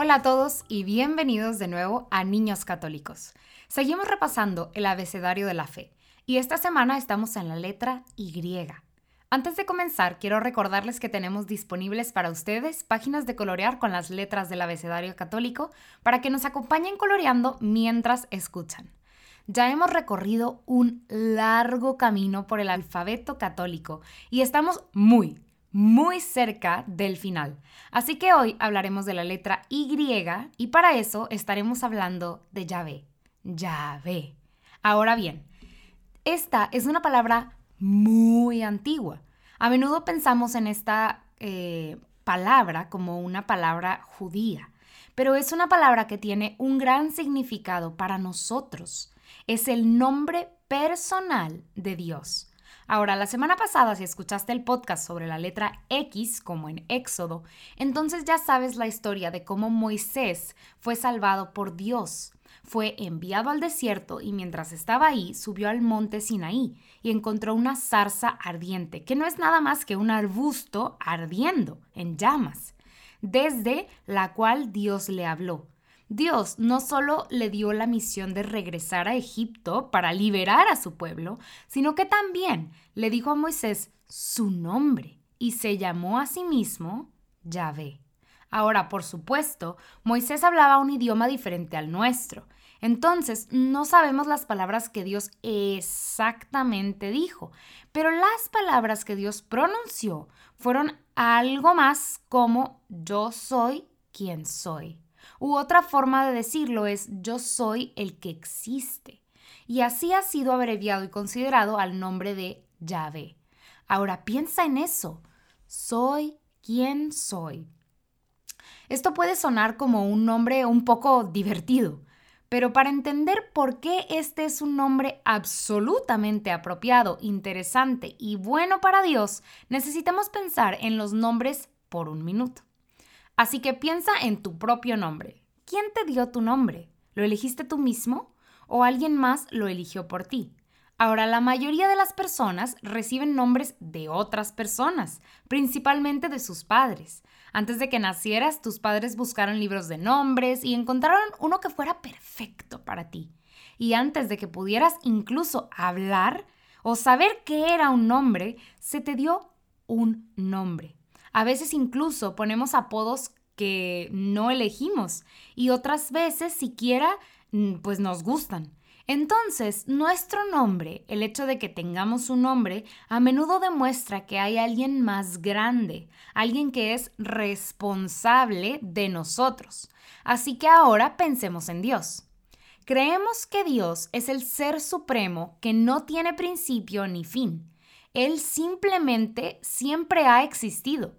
Hola a todos y bienvenidos de nuevo a Niños Católicos. Seguimos repasando el abecedario de la fe y esta semana estamos en la letra Y. Antes de comenzar, quiero recordarles que tenemos disponibles para ustedes páginas de colorear con las letras del abecedario católico para que nos acompañen coloreando mientras escuchan. Ya hemos recorrido un largo camino por el alfabeto católico y estamos muy, muy cerca del final. Así que hoy hablaremos de la letra Y y para eso estaremos hablando de Yahvé. Yahvé. Ahora bien, esta es una palabra muy antigua. A menudo pensamos en esta eh, palabra como una palabra judía, pero es una palabra que tiene un gran significado para nosotros. Es el nombre personal de Dios. Ahora, la semana pasada, si escuchaste el podcast sobre la letra X, como en Éxodo, entonces ya sabes la historia de cómo Moisés fue salvado por Dios. Fue enviado al desierto y mientras estaba ahí subió al monte Sinaí y encontró una zarza ardiente, que no es nada más que un arbusto ardiendo en llamas, desde la cual Dios le habló. Dios no solo le dio la misión de regresar a Egipto para liberar a su pueblo, sino que también le dijo a Moisés su nombre y se llamó a sí mismo Yahvé. Ahora, por supuesto, Moisés hablaba un idioma diferente al nuestro. Entonces, no sabemos las palabras que Dios exactamente dijo, pero las palabras que Dios pronunció fueron algo más como yo soy quien soy. U otra forma de decirlo es yo soy el que existe. Y así ha sido abreviado y considerado al nombre de Yahvé. Ahora piensa en eso. Soy quien soy. Esto puede sonar como un nombre un poco divertido, pero para entender por qué este es un nombre absolutamente apropiado, interesante y bueno para Dios, necesitamos pensar en los nombres por un minuto. Así que piensa en tu propio nombre. ¿Quién te dio tu nombre? ¿Lo elegiste tú mismo o alguien más lo eligió por ti? Ahora, la mayoría de las personas reciben nombres de otras personas, principalmente de sus padres. Antes de que nacieras, tus padres buscaron libros de nombres y encontraron uno que fuera perfecto para ti. Y antes de que pudieras incluso hablar o saber qué era un nombre, se te dio un nombre. A veces incluso ponemos apodos que no elegimos y otras veces siquiera mm, pues nos gustan. Entonces, nuestro nombre, el hecho de que tengamos un nombre, a menudo demuestra que hay alguien más grande, alguien que es responsable de nosotros. Así que ahora pensemos en Dios. Creemos que Dios es el ser supremo que no tiene principio ni fin. Él simplemente siempre ha existido.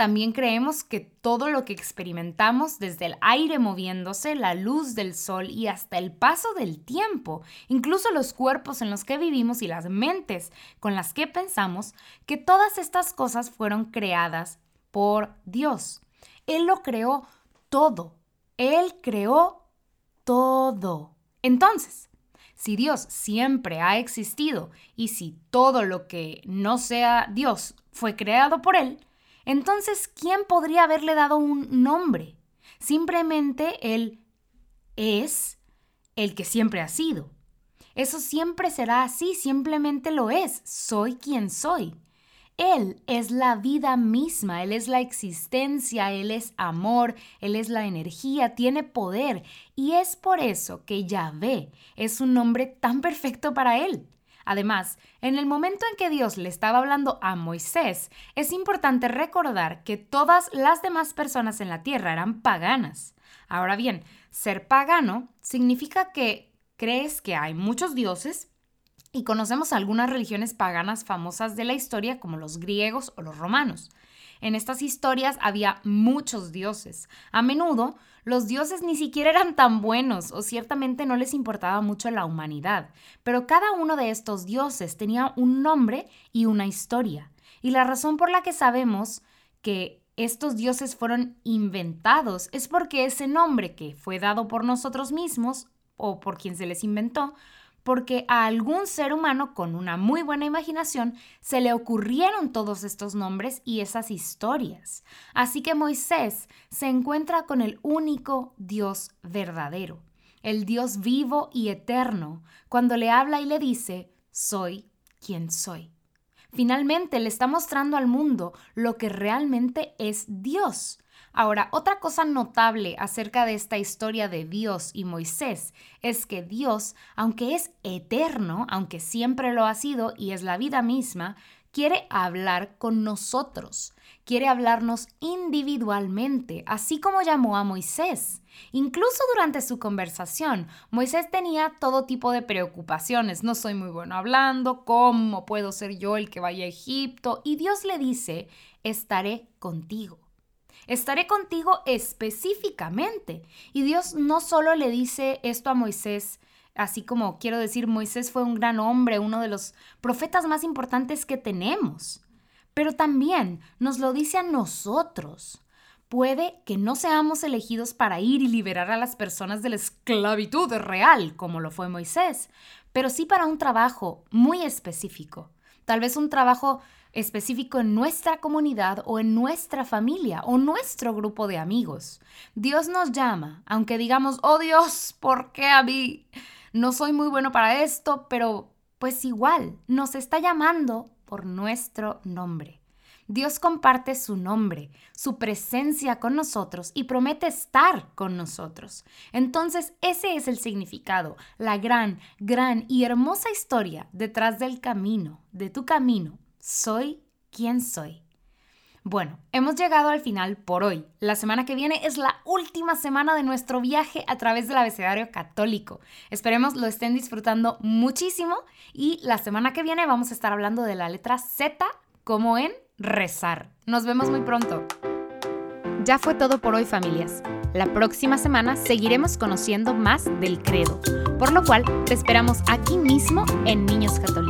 También creemos que todo lo que experimentamos, desde el aire moviéndose, la luz del sol y hasta el paso del tiempo, incluso los cuerpos en los que vivimos y las mentes con las que pensamos, que todas estas cosas fueron creadas por Dios. Él lo creó todo. Él creó todo. Entonces, si Dios siempre ha existido y si todo lo que no sea Dios fue creado por Él, entonces, ¿quién podría haberle dado un nombre? Simplemente Él es el que siempre ha sido. Eso siempre será así, simplemente lo es. Soy quien soy. Él es la vida misma, Él es la existencia, Él es amor, Él es la energía, tiene poder. Y es por eso que Yahvé es un nombre tan perfecto para Él. Además, en el momento en que Dios le estaba hablando a Moisés, es importante recordar que todas las demás personas en la tierra eran paganas. Ahora bien, ser pagano significa que crees que hay muchos dioses y conocemos algunas religiones paganas famosas de la historia como los griegos o los romanos. En estas historias había muchos dioses. A menudo, los dioses ni siquiera eran tan buenos o ciertamente no les importaba mucho la humanidad, pero cada uno de estos dioses tenía un nombre y una historia. Y la razón por la que sabemos que estos dioses fueron inventados es porque ese nombre que fue dado por nosotros mismos o por quien se les inventó porque a algún ser humano con una muy buena imaginación se le ocurrieron todos estos nombres y esas historias. Así que Moisés se encuentra con el único Dios verdadero, el Dios vivo y eterno, cuando le habla y le dice, soy quien soy. Finalmente le está mostrando al mundo lo que realmente es Dios, Ahora, otra cosa notable acerca de esta historia de Dios y Moisés es que Dios, aunque es eterno, aunque siempre lo ha sido y es la vida misma, quiere hablar con nosotros, quiere hablarnos individualmente, así como llamó a Moisés. Incluso durante su conversación, Moisés tenía todo tipo de preocupaciones. No soy muy bueno hablando, ¿cómo puedo ser yo el que vaya a Egipto? Y Dios le dice, estaré contigo. Estaré contigo específicamente. Y Dios no solo le dice esto a Moisés, así como quiero decir, Moisés fue un gran hombre, uno de los profetas más importantes que tenemos, pero también nos lo dice a nosotros. Puede que no seamos elegidos para ir y liberar a las personas de la esclavitud real, como lo fue Moisés, pero sí para un trabajo muy específico. Tal vez un trabajo específico en nuestra comunidad o en nuestra familia o nuestro grupo de amigos. Dios nos llama, aunque digamos, oh Dios, ¿por qué a mí? No soy muy bueno para esto, pero pues igual, nos está llamando por nuestro nombre. Dios comparte su nombre, su presencia con nosotros y promete estar con nosotros. Entonces ese es el significado, la gran, gran y hermosa historia detrás del camino, de tu camino soy quien soy. Bueno, hemos llegado al final por hoy. La semana que viene es la última semana de nuestro viaje a través del abecedario católico. Esperemos lo estén disfrutando muchísimo y la semana que viene vamos a estar hablando de la letra Z como en rezar. Nos vemos muy pronto. Ya fue todo por hoy familias. La próxima semana seguiremos conociendo más del credo, por lo cual te esperamos aquí mismo en Niños Católicos